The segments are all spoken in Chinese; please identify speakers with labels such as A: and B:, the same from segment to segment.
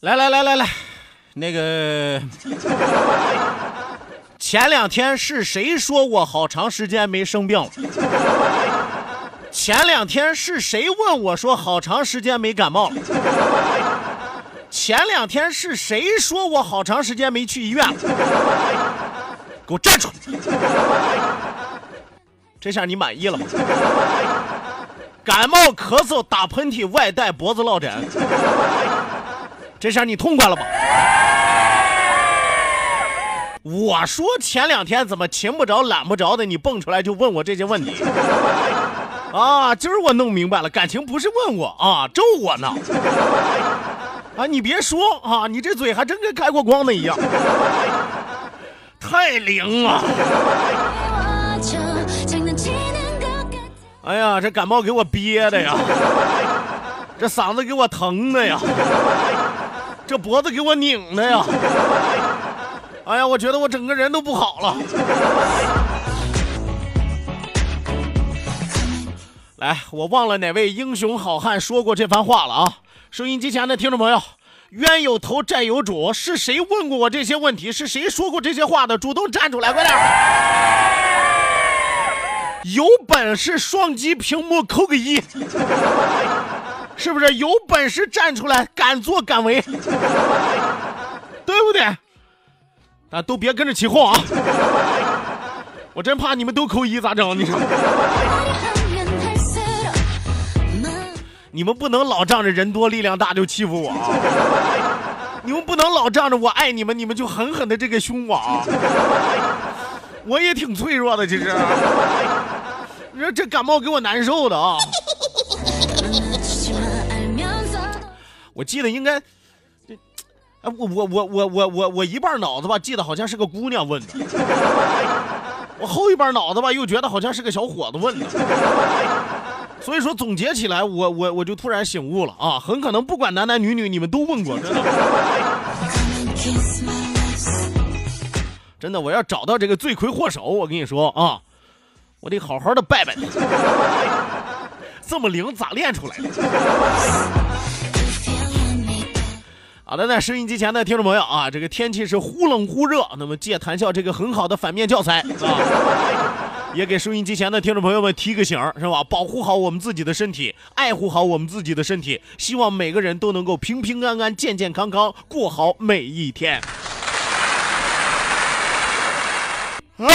A: 来来来来来，那个前两天是谁说我好长时间没生病了？前两天是谁问我说好长时间没感冒了？前两天是谁说我好长时间没去医院了？给我站出来！这下你满意了吗？感冒、咳嗽、打喷嚏、外带、脖子落枕。这下你痛快了吧？我说前两天怎么勤不着懒不着的，你蹦出来就问我这些问题啊？今儿我弄明白了，感情不是问我啊，咒我呢。啊，你别说啊，你这嘴还真跟开过光的一样，太灵了。哎呀，这感冒给我憋的呀，这嗓子给我疼的呀。这脖子给我拧的呀！哎呀，我觉得我整个人都不好了。来，我忘了哪位英雄好汉说过这番话了啊！收音机前的听众朋友，冤有头债有主，是谁问过我这些问题？是谁说过这些话的？主动站出来，快点！有本事双击屏幕扣个一。是不是有本事站出来，敢作敢为，对不对？啊，都别跟着起哄啊！我真怕你们都扣一，咋整？你说，你们不能老仗着人多力量大就欺负我啊！你们不能老仗着我爱你们，你们就狠狠的这个凶我啊！我也挺脆弱的，其实。你说这感冒给我难受的啊！我记得应该，这，哎，我我我我我我我一半脑子吧，记得好像是个姑娘问的，我后一半脑子吧，又觉得好像是个小伙子问的，所以说总结起来，我我我就突然醒悟了啊，很可能不管男男女女，你们都问过，真的，真的，我要找到这个罪魁祸首，我跟你说啊，我得好好的拜拜你，这么灵咋练出来的？好的，那收音机前的听众朋友啊，这个天气是忽冷忽热，那么借谈笑这个很好的反面教材啊，也给收音机前的听众朋友们提个醒是吧？保护好我们自己的身体，爱护好我们自己的身体，希望每个人都能够平平安安、健健康康过好每一天。啊！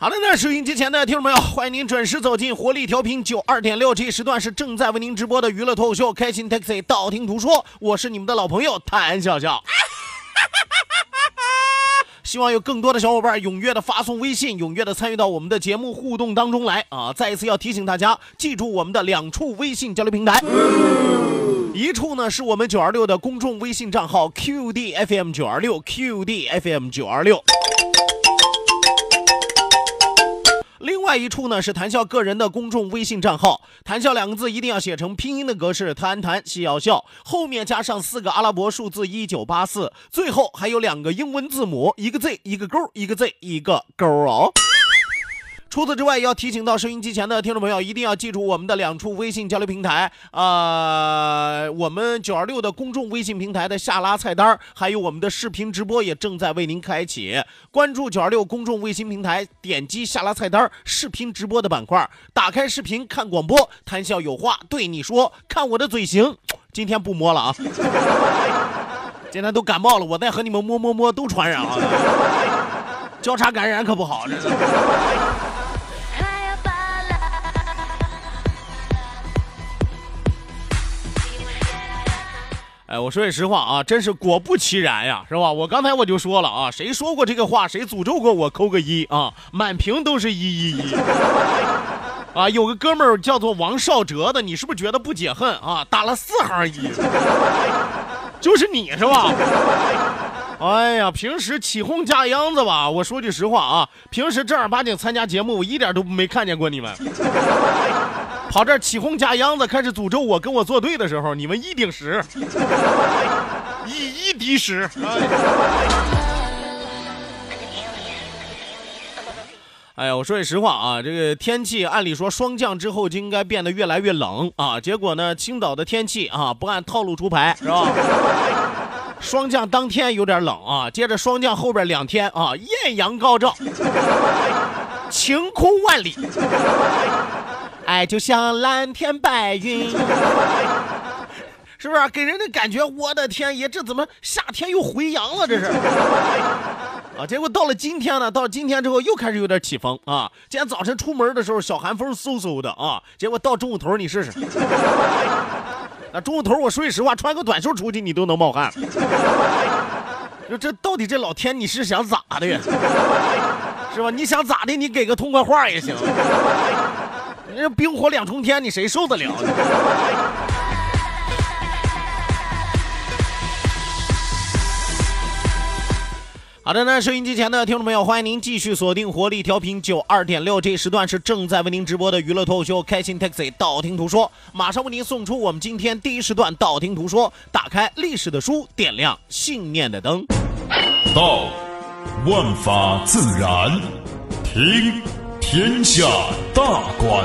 A: 好的，那收音机前的听众朋友，欢迎您准时走进活力调频九二点六，这一时段是正在为您直播的娱乐脱口秀《开心 Taxi》，道听途说，我是你们的老朋友谭笑笑。希望有更多的小伙伴踊跃的发送微信，踊跃的参与到我们的节目互动当中来啊！再一次要提醒大家，记住我们的两处微信交流平台，一处呢是我们九二六的公众微信账号 QDFM 九二六 QDFM 九二六。外一处呢是谈笑个人的公众微信账号，谈笑两个字一定要写成拼音的格式，谈谈笑笑，后面加上四个阿拉伯数字一九八四，最后还有两个英文字母，一个 Z 一个勾，一个 Z 一个勾哦。除此之外，要提醒到收音机前的听众朋友，一定要记住我们的两处微信交流平台啊、我们九二六的公众微信平台的下拉菜单，还有我们的视频直播也正在为您开启。关注九二六公众微信平台，点击下拉菜单视频直播的板块，打开视频看广播，谈笑有话对你说，看我的嘴型。今天不摸了啊，今天都感冒了，我再和你们摸摸摸都传染了，交叉感染可不好，这哎，我说句实话啊，真是果不其然呀，是吧？我刚才我就说了啊，谁说过这个话，谁诅咒过我，扣个一啊，满屏都是一一一。啊，有个哥们儿叫做王少哲的，你是不是觉得不解恨啊？打了四行一，就是你是吧？哎呀，平时起哄架秧子吧，我说句实话啊，平时正儿八经参加节目，我一点都没看见过你们。跑这儿起哄架秧子，开始诅咒我跟我作对的时候，你们一顶十，以 一敌十。哎呀，我说句实话啊，这个天气按理说霜降之后就应该变得越来越冷啊，结果呢，青岛的天气啊不按套路出牌，是吧？霜降当天有点冷啊，接着霜降后边两天啊，艳阳高照，晴空万里。哎，就像蓝天白云，是不是给人的感觉？我的天爷，这怎么夏天又回阳了？这是 啊！结果到了今天呢，到了今天之后又开始有点起风啊。今天早晨出门的时候，小寒风嗖嗖的啊。结果到中午头，你试试，那中午头我说句实话，穿个短袖出去你都能冒汗。就这到底这老天你是想咋的呀？是吧？你想咋的？你给个痛快话也行。你这冰火两重天，你谁受得了？好的呢，收音机前的听众朋友，欢迎您继续锁定活力调频九二点六，这时段是正在为您直播的娱乐脱口秀《开心 Taxi》，道听途说，马上为您送出我们今天第一时段道听途说，打开历史的书，点亮信念的灯。
B: 道，万法自然；听，天下大观；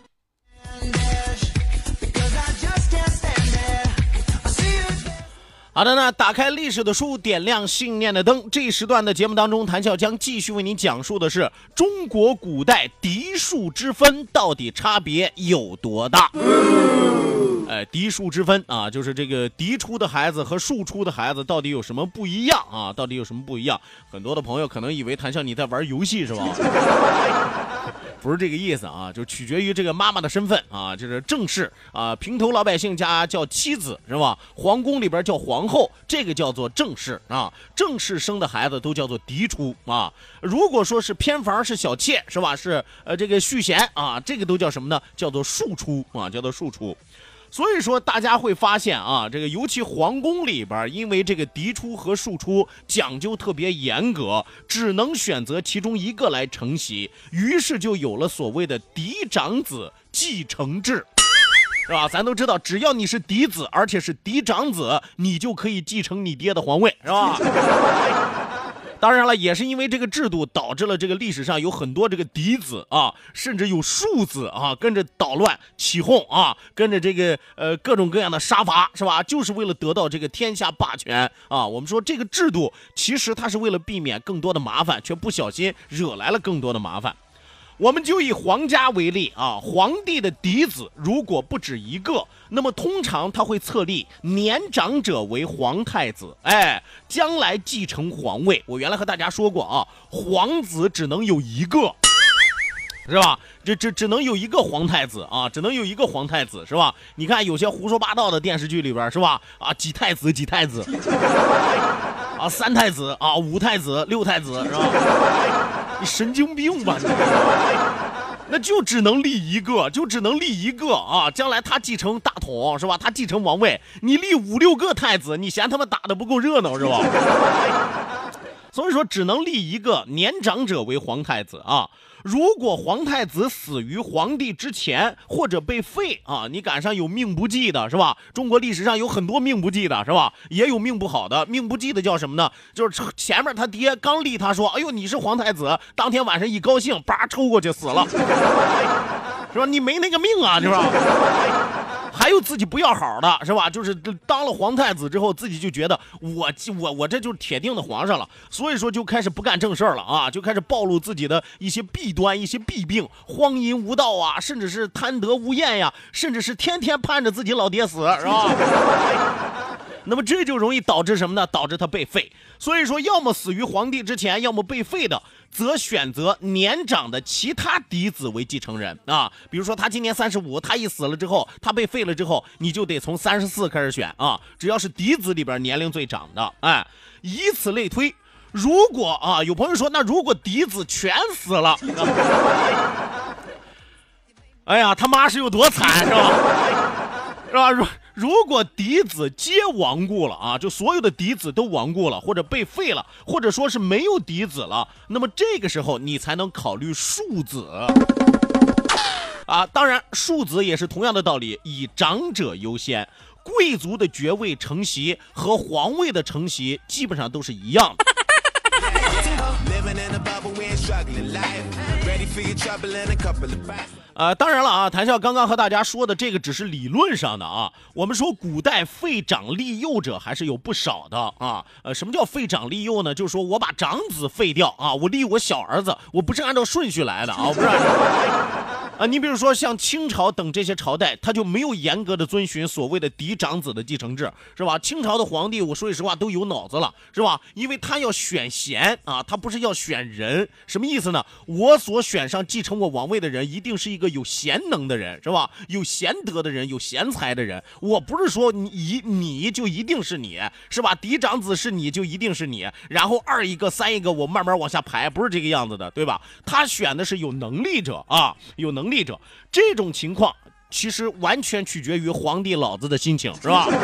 A: 好的那，打开历史的书，点亮信念的灯。这一时段的节目当中，谭笑将继续为您讲述的是中国古代嫡庶之分到底差别有多大。哎，嫡庶之分啊，就是这个嫡出的孩子和庶出的孩子到底有什么不一样啊？到底有什么不一样？很多的朋友可能以为谭笑你在玩游戏是吧？不是这个意思啊，就取决于这个妈妈的身份啊，就是正室啊，平头老百姓家叫妻子是吧？皇宫里边叫皇后，这个叫做正室啊。正室生的孩子都叫做嫡出啊。如果说是偏房是小妾是吧？是呃这个续弦啊，这个都叫什么呢？叫做庶出啊，叫做庶出。所以说，大家会发现啊，这个尤其皇宫里边，因为这个嫡出和庶出讲究特别严格，只能选择其中一个来承袭，于是就有了所谓的嫡长子继承制，是吧？咱都知道，只要你是嫡子，而且是嫡长子，你就可以继承你爹的皇位，是吧？当然了，也是因为这个制度，导致了这个历史上有很多这个嫡子啊，甚至有庶子啊，跟着捣乱起哄啊，跟着这个呃各种各样的杀伐，是吧？就是为了得到这个天下霸权啊。我们说这个制度其实它是为了避免更多的麻烦，却不小心惹来了更多的麻烦。我们就以皇家为例啊，皇帝的嫡子如果不止一个，那么通常他会册立年长者为皇太子，哎，将来继承皇位。我原来和大家说过啊，皇子只能有一个，是吧？这这只能有一个皇太子啊，只能有一个皇太子，是吧？你看有些胡说八道的电视剧里边，是吧？啊，几太子几太子，啊，三太子啊，五太子六太子，是吧？你神经病吧你！那就只能立一个，就只能立一个啊！将来他继承大统是吧？他继承王位，你立五六个太子，你嫌他们打的不够热闹是吧？所以说只能立一个年长者为皇太子啊。如果皇太子死于皇帝之前，或者被废啊，你赶上有命不济的是吧？中国历史上有很多命不济的是吧？也有命不好的，命不济的叫什么呢？就是前面他爹刚立他说，哎呦你是皇太子，当天晚上一高兴，叭抽过去死了，是吧？你没那个命啊，是吧？还有自己不要好的是吧？就是当了皇太子之后，自己就觉得我我我这就是铁定的皇上了，所以说就开始不干正事了啊，就开始暴露自己的一些弊端、一些弊病，荒淫无道啊，甚至是贪得无厌呀，甚至是天天盼着自己老爹死，是吧？那么这就容易导致什么呢？导致他被废。所以说，要么死于皇帝之前，要么被废的，则选择年长的其他嫡子为继承人啊。比如说他今年三十五，他一死了之后，他被废了之后，你就得从三十四开始选啊。只要是嫡子里边年龄最长的，哎，以此类推。如果啊，有朋友说，那如果嫡子全死了，哎呀，他妈是有多惨，是吧？是吧？如果嫡子皆亡故了啊，就所有的嫡子都亡故了，或者被废了，或者说是没有嫡子了，那么这个时候你才能考虑庶子啊。当然，庶子也是同样的道理，以长者优先。贵族的爵位承袭和皇位的承袭基本上都是一样的。呃，当然了啊，谭笑刚刚和大家说的这个只是理论上的啊。我们说古代废长立幼者还是有不少的啊。呃，什么叫废长立幼呢？就是说我把长子废掉啊，我立我小儿子，我不是按照顺序来的啊，不是。啊，你比如说像清朝等这些朝代，他就没有严格的遵循所谓的嫡长子的继承制，是吧？清朝的皇帝，我说句实话都有脑子了，是吧？因为他要选贤啊，他不是要选人，什么意思呢？我所选上继承我王位的人，一定是一个有贤能的人，是吧？有贤德的人，有贤才的人。我不是说你一你就一定是你，是吧？嫡长子是你就一定是你，然后二一个三一个，我慢慢往下排，不是这个样子的，对吧？他选的是有能力者啊，有能。力者这种情况其实完全取决于皇帝老子的心情，是吧？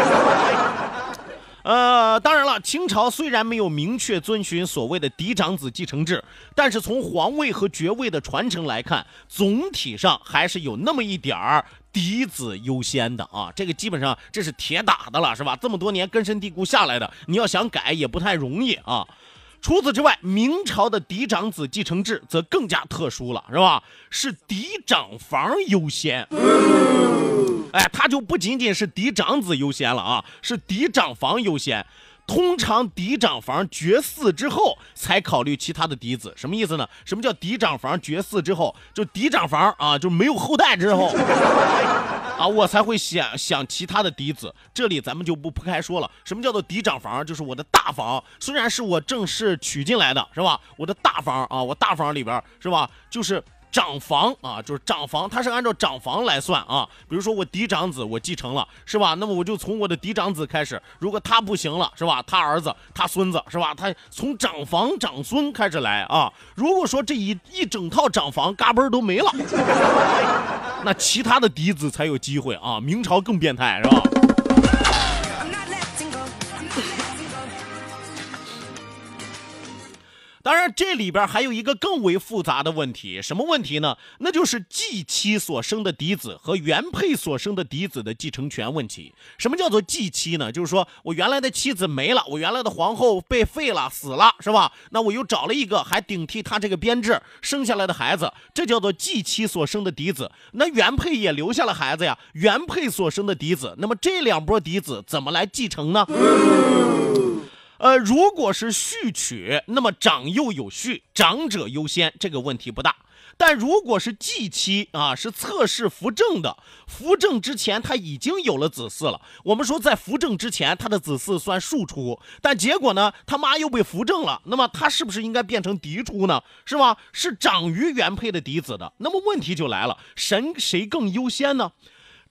A: 呃，当然了，清朝虽然没有明确遵循所谓的嫡长子继承制，但是从皇位和爵位的传承来看，总体上还是有那么一点儿嫡子优先的啊。这个基本上这是铁打的了，是吧？这么多年根深蒂固下来的，你要想改也不太容易啊。除此之外，明朝的嫡长子继承制则更加特殊了，是吧？是嫡长房优先。哎，他就不仅仅是嫡长子优先了啊，是嫡长房优先。通常嫡长房绝嗣之后，才考虑其他的嫡子。什么意思呢？什么叫嫡长房绝嗣之后？就嫡长房啊，就没有后代之后。啊，我才会想想其他的嫡子，这里咱们就不铺开说了。什么叫做嫡长房？就是我的大房，虽然是我正式娶进来的，是吧？我的大房啊，我大房里边是吧？就是。长房啊，就是长房，它是按照长房来算啊。比如说我嫡长子我继承了，是吧？那么我就从我的嫡长子开始，如果他不行了，是吧？他儿子、他孙子，是吧？他从长房、长孙开始来啊。如果说这一一整套长房嘎嘣都没了，那其他的嫡子才有机会啊。明朝更变态，是吧？当然，这里边还有一个更为复杂的问题，什么问题呢？那就是继妻所生的嫡子和原配所生的嫡子的继承权问题。什么叫做继妻呢？就是说我原来的妻子没了，我原来的皇后被废了，死了，是吧？那我又找了一个，还顶替他这个编制生下来的孩子，这叫做继妻所生的嫡子。那原配也留下了孩子呀，原配所生的嫡子，那么这两波嫡子怎么来继承呢？呃，如果是续娶，那么长幼有序，长者优先，这个问题不大。但如果是继妻啊，是测试扶正的，扶正之前他已经有了子嗣了。我们说在扶正之前，他的子嗣算庶出，但结果呢，他妈又被扶正了，那么他是不是应该变成嫡出呢？是吗？是长于原配的嫡子的。那么问题就来了，神谁更优先呢？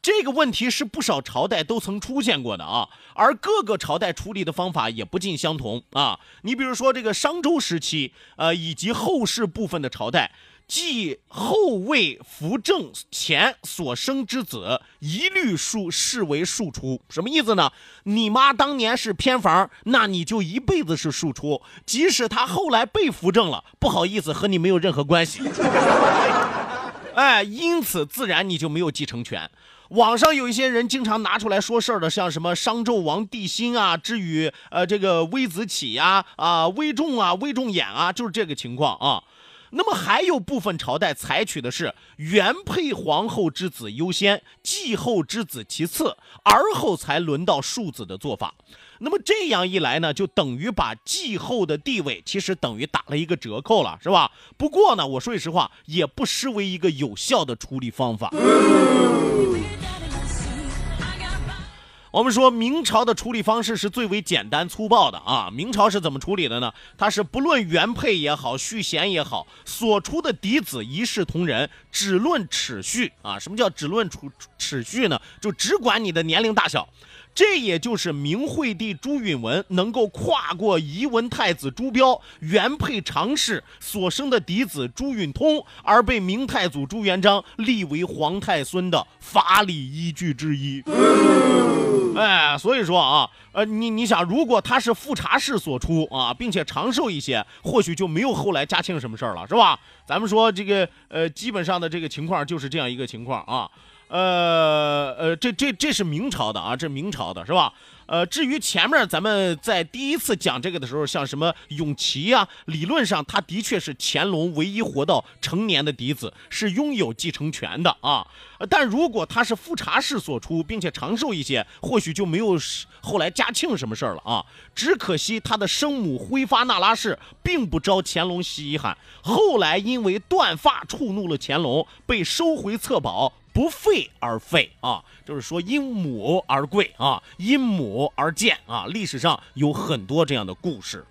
A: 这个问题是不少朝代都曾出现过的啊，而各个朝代处理的方法也不尽相同啊。你比如说这个商周时期，呃，以及后世部分的朝代，继后位扶正前所生之子，一律数视为庶出。什么意思呢？你妈当年是偏房，那你就一辈子是庶出，即使她后来被扶正了，不好意思，和你没有任何关系。哎，因此自然你就没有继承权。网上有一些人经常拿出来说事儿的，像什么商纣王帝辛啊，至于呃这个微子启呀、啊微仲啊、微仲衍啊，就是这个情况啊。那么还有部分朝代采取的是原配皇后之子优先，继后之子其次，而后才轮到庶子的做法。那么这样一来呢，就等于把继后的地位其实等于打了一个折扣了，是吧？不过呢，我说句实话，也不失为一个有效的处理方法。我们说明朝的处理方式是最为简单粗暴的啊！明朝是怎么处理的呢？它是不论原配也好，续弦也好，所出的嫡子一视同仁，只论齿序啊！什么叫只论齿齿序呢？就只管你的年龄大小。这也就是明惠帝朱允文能够跨过仪文太子朱标原配常氏所生的嫡子朱允通，而被明太祖朱元璋立为皇太孙的法理依据之一。哎，所以说啊，呃，你你想，如果他是富察氏所出啊，并且长寿一些，或许就没有后来嘉庆什么事儿了，是吧？咱们说这个，呃，基本上的这个情况就是这样一个情况啊。呃呃，这这这是明朝的啊，这明朝的是吧？呃，至于前面咱们在第一次讲这个的时候，像什么永琪啊，理论上他的确是乾隆唯一活到成年的嫡子，是拥有继承权的啊。但如果他是富察氏所出，并且长寿一些，或许就没有后来嘉庆什么事儿了啊。只可惜他的生母辉发那拉氏并不招乾隆稀罕，后来因为断发触怒了乾隆，被收回册宝。不废而废啊，就是说因母而贵啊，因母而贱啊，历史上有很多这样的故事。